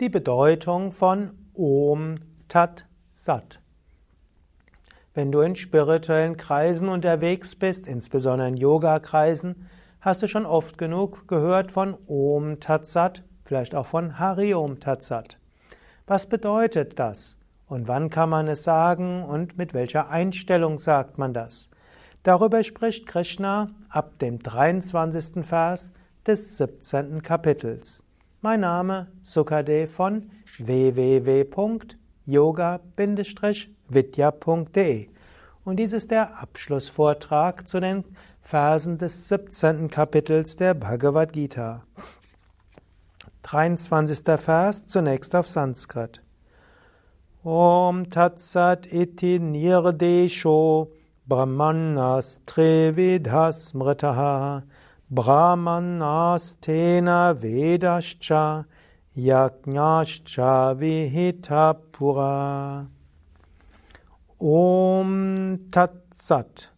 die Bedeutung von Om Tat Sat. Wenn du in spirituellen Kreisen unterwegs bist, insbesondere in Yoga-Kreisen, hast du schon oft genug gehört von Om Tat Sat, vielleicht auch von Hari Om Tat Sat. Was bedeutet das? Und wann kann man es sagen und mit welcher Einstellung sagt man das? Darüber spricht Krishna ab dem 23. Vers des 17. Kapitels. Mein Name Sukadev von www.yoga-vidya.de und dies ist der Abschlussvortrag zu den Versen des 17. Kapitels der Bhagavad Gita. 23. Vers zunächst auf Sanskrit. Om Tatsat iti nirdesho brahmanas trevidhas mritaha Brahmanastena Vedascha Yajnascha Vihita Pura. Om Tatsat.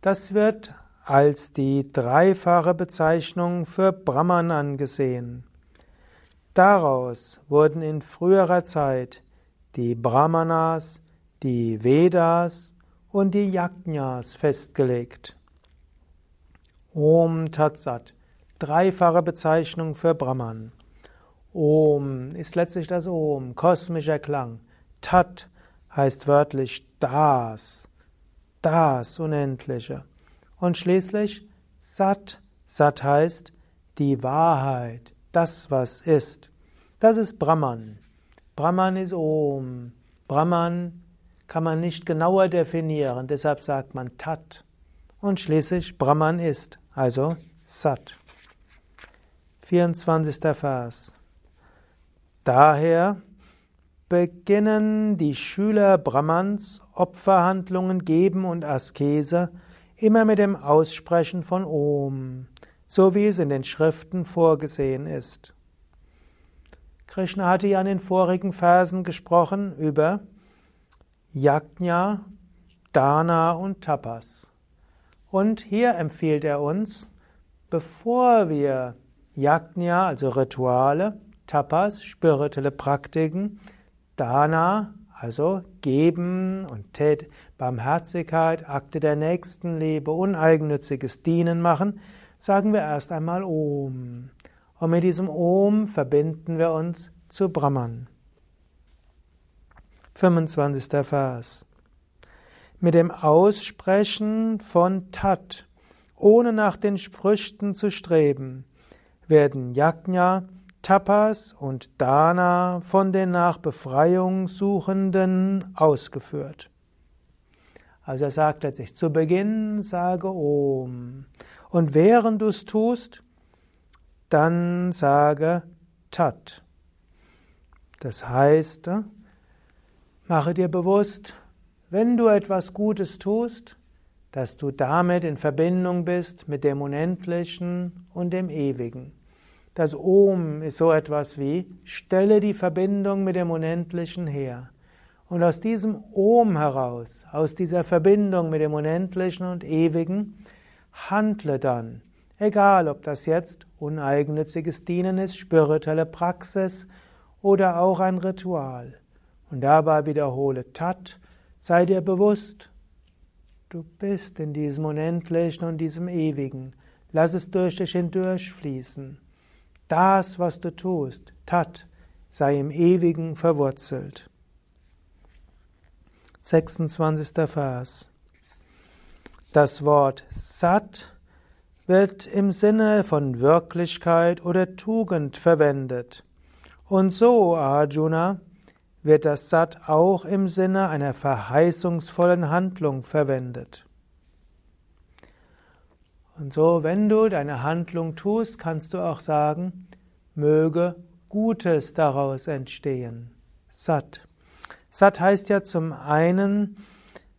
Das wird als die dreifache Bezeichnung für Brahman angesehen. Daraus wurden in früherer Zeit die Brahmanas, die Vedas und die Yajnas festgelegt. Om Tatsat, dreifache Bezeichnung für Brahman. Om ist letztlich das Om, kosmischer Klang. Tat heißt wörtlich das, das Unendliche. Und schließlich Sat, Sat heißt die Wahrheit, das was ist. Das ist Brahman. Brahman ist Om. Brahman kann man nicht genauer definieren, deshalb sagt man Tat. Und schließlich Brahman ist. Also Sat. 24. Vers. Daher beginnen die Schüler Brahmans Opferhandlungen geben und Askese immer mit dem Aussprechen von Om, so wie es in den Schriften vorgesehen ist. Krishna hatte ja in den vorigen Versen gesprochen über Yajna, Dana und Tapas. Und hier empfiehlt er uns, bevor wir Yajna, also Rituale, Tapas, spirituelle Praktiken, Dana, also Geben und Tät, Barmherzigkeit, Akte der Nächstenliebe, uneigennütziges Dienen machen, sagen wir erst einmal Om. Und mit diesem Om verbinden wir uns zu Brahman. 25. Vers mit dem Aussprechen von Tat, ohne nach den Früchten zu streben, werden Yajna, Tapas und Dana von den nach Befreiung Suchenden ausgeführt. Also er sagt letztlich, zu Beginn sage Om. Und während du es tust, dann sage Tat. Das heißt, mache dir bewusst, wenn du etwas Gutes tust, dass du damit in Verbindung bist mit dem Unendlichen und dem Ewigen. Das Om ist so etwas wie, stelle die Verbindung mit dem Unendlichen her. Und aus diesem Om heraus, aus dieser Verbindung mit dem Unendlichen und Ewigen, handle dann. Egal, ob das jetzt uneigennütziges Dienen ist, spirituelle Praxis oder auch ein Ritual. Und dabei wiederhole Tat, Sei dir bewusst, du bist in diesem Unendlichen und diesem Ewigen. Lass es durch dich hindurch fließen. Das, was du tust, Tat, sei im Ewigen verwurzelt. 26. Vers. Das Wort Sat wird im Sinne von Wirklichkeit oder Tugend verwendet. Und so, Arjuna, wird das Sat auch im Sinne einer verheißungsvollen Handlung verwendet. Und so, wenn du deine Handlung tust, kannst du auch sagen, möge Gutes daraus entstehen. Sat. Sat heißt ja zum einen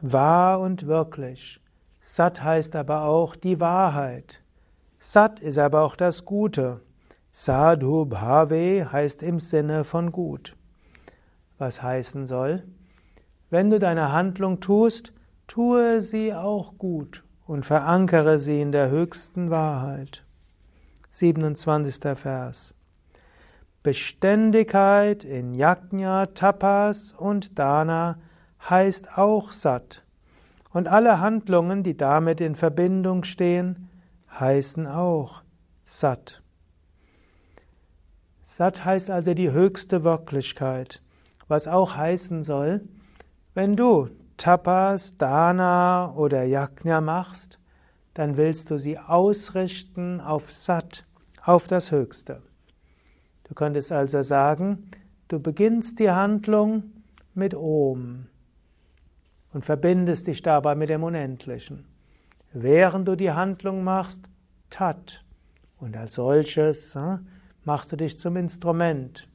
wahr und wirklich. Sat heißt aber auch die Wahrheit. Sat ist aber auch das Gute. Sadhu Bhave heißt im Sinne von gut was heißen soll, wenn du deine Handlung tust, tue sie auch gut und verankere sie in der höchsten Wahrheit. 27. Vers. Beständigkeit in Yajna, Tapas und Dana heißt auch Sat. Und alle Handlungen, die damit in Verbindung stehen, heißen auch Sat. Sat heißt also die höchste Wirklichkeit, was auch heißen soll, wenn du Tapas, Dana oder Yajna machst, dann willst du sie ausrichten auf Sat, auf das Höchste. Du könntest also sagen, du beginnst die Handlung mit Om und verbindest dich dabei mit dem Unendlichen. Während du die Handlung machst, Tat. Und als solches äh, machst du dich zum Instrument.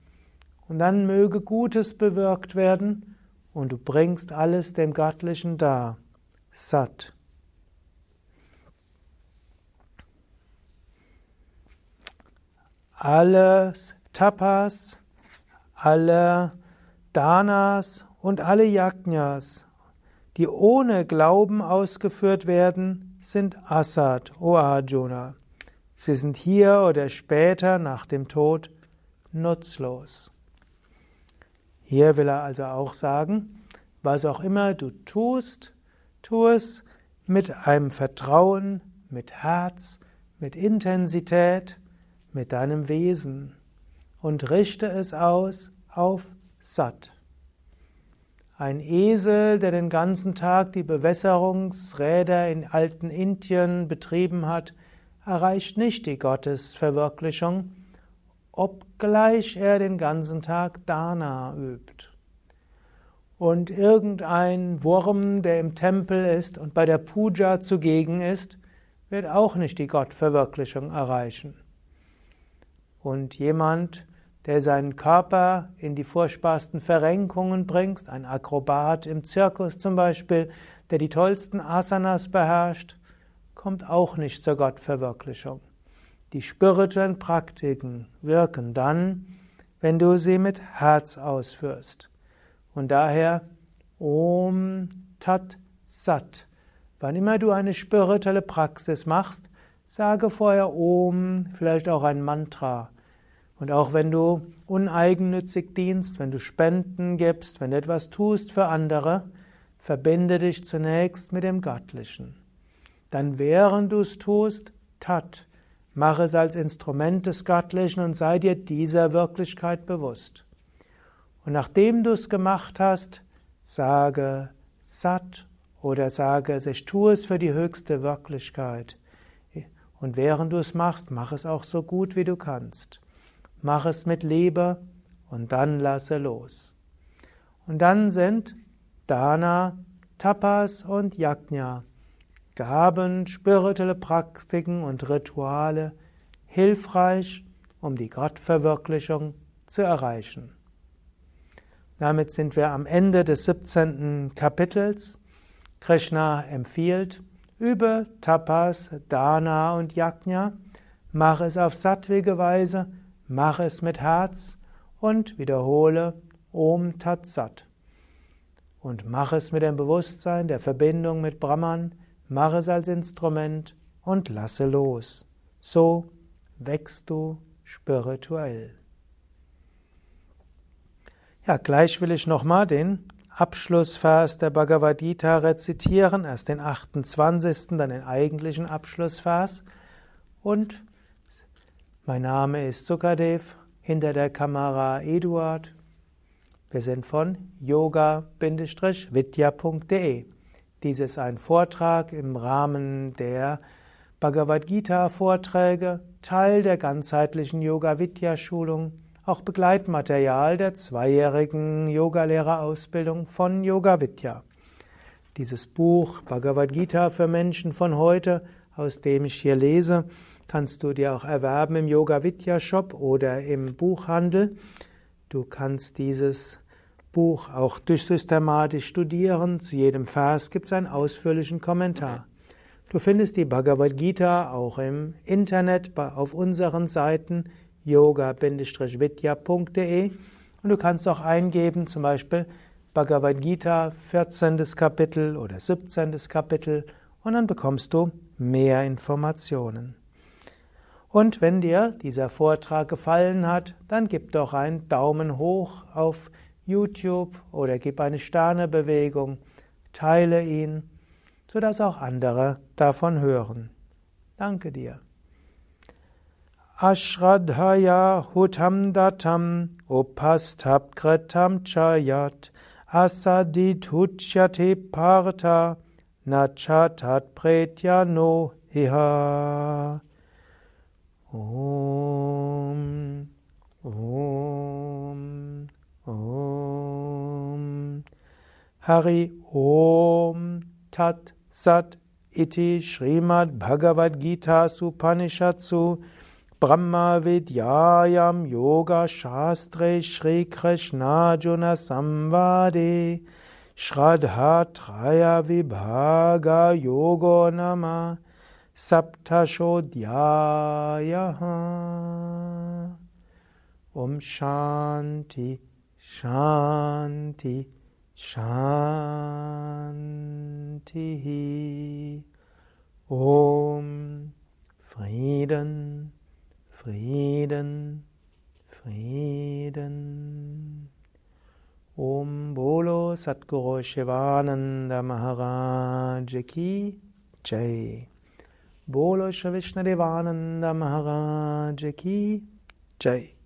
Und dann möge Gutes bewirkt werden und du bringst alles dem Göttlichen dar. Sat. Alles Tapas, alle Danas und alle Yajnas, die ohne Glauben ausgeführt werden, sind Asad, o Arjuna. Sie sind hier oder später nach dem Tod nutzlos. Hier will er also auch sagen, was auch immer du tust, tu es mit einem Vertrauen, mit Herz, mit Intensität, mit deinem Wesen und richte es aus auf Sat. Ein Esel, der den ganzen Tag die Bewässerungsräder in alten Indien betrieben hat, erreicht nicht die Gottesverwirklichung, obgleich er den ganzen Tag Dana übt. Und irgendein Wurm, der im Tempel ist und bei der Puja zugegen ist, wird auch nicht die Gottverwirklichung erreichen. Und jemand, der seinen Körper in die furchtbarsten Verrenkungen bringt, ein Akrobat im Zirkus zum Beispiel, der die tollsten Asanas beherrscht, kommt auch nicht zur Gottverwirklichung. Die spirituellen Praktiken wirken dann, wenn du sie mit Herz ausführst. Und daher Om Tat Sat. Wann immer du eine spirituelle Praxis machst, sage vorher Om, vielleicht auch ein Mantra. Und auch wenn du uneigennützig dienst, wenn du Spenden gibst, wenn du etwas tust für andere, verbinde dich zunächst mit dem Göttlichen. Dann während du es tust, tat, mach es als Instrument des Göttlichen und sei dir dieser Wirklichkeit bewusst. Und nachdem du es gemacht hast, sage satt oder sage, ich tue es für die höchste Wirklichkeit. Und während du es machst, mach es auch so gut wie du kannst mach es mit Liebe und dann lasse los. Und dann sind Dana, Tapas und Yajna, Gaben, spirituelle Praktiken und Rituale hilfreich, um die Gottverwirklichung zu erreichen. Damit sind wir am Ende des 17. Kapitels. Krishna empfiehlt, übe Tapas, Dana und Yajna, mach es auf sattwige Weise Mach es mit Herz und wiederhole Om Tat Sat. Und mach es mit dem Bewusstsein der Verbindung mit Brahman, mach es als Instrument und lasse los. So wächst du spirituell. Ja, gleich will ich nochmal den Abschlussvers der Bhagavad Gita rezitieren, erst den 28., dann den eigentlichen Abschlussvers und mein Name ist Sukadev, hinter der Kamera Eduard. Wir sind von yoga-vidya.de. Dies ist ein Vortrag im Rahmen der Bhagavad Gita Vorträge, Teil der ganzheitlichen Yoga Vidya Schulung, auch Begleitmaterial der zweijährigen Yogalehrerausbildung von Yoga Vidya. Dieses Buch Bhagavad Gita für Menschen von heute, aus dem ich hier lese, kannst du dir auch erwerben im Yoga Vidya Shop oder im Buchhandel. Du kannst dieses Buch auch durchsystematisch studieren. Zu jedem Vers gibt es einen ausführlichen Kommentar. Du findest die Bhagavad Gita auch im Internet auf unseren Seiten yoga-vidya.de und du kannst auch eingeben, zum Beispiel Bhagavad Gita 14. Kapitel oder 17. Kapitel und dann bekommst du mehr Informationen. Und wenn dir dieser Vortrag gefallen hat, dann gib doch einen Daumen hoch auf YouTube oder gib eine Sternebewegung, teile ihn, sodass auch andere davon hören. Danke dir. Ashradhaya hutam datam upastapkritam chayat asadit huchyate parta nachatat pretya no hiha. Om, Hari Om Tat Sat Iti Srimad Bhagavad Gita Supanishatsu Brahma Vidyayam Yoga Shastre Shri Krishna Juna Samvade Shraddha Traya Vibhaga Yogo Nama Saptashodhyaya Om Shanti Shanti Shanti. Om. Frieden, Frieden, Frieden. Om Bolo Satguru Shivananda Maharaj Ki Jai. Bolo Shri Vishnu Devananda Maharaj Ki Jai.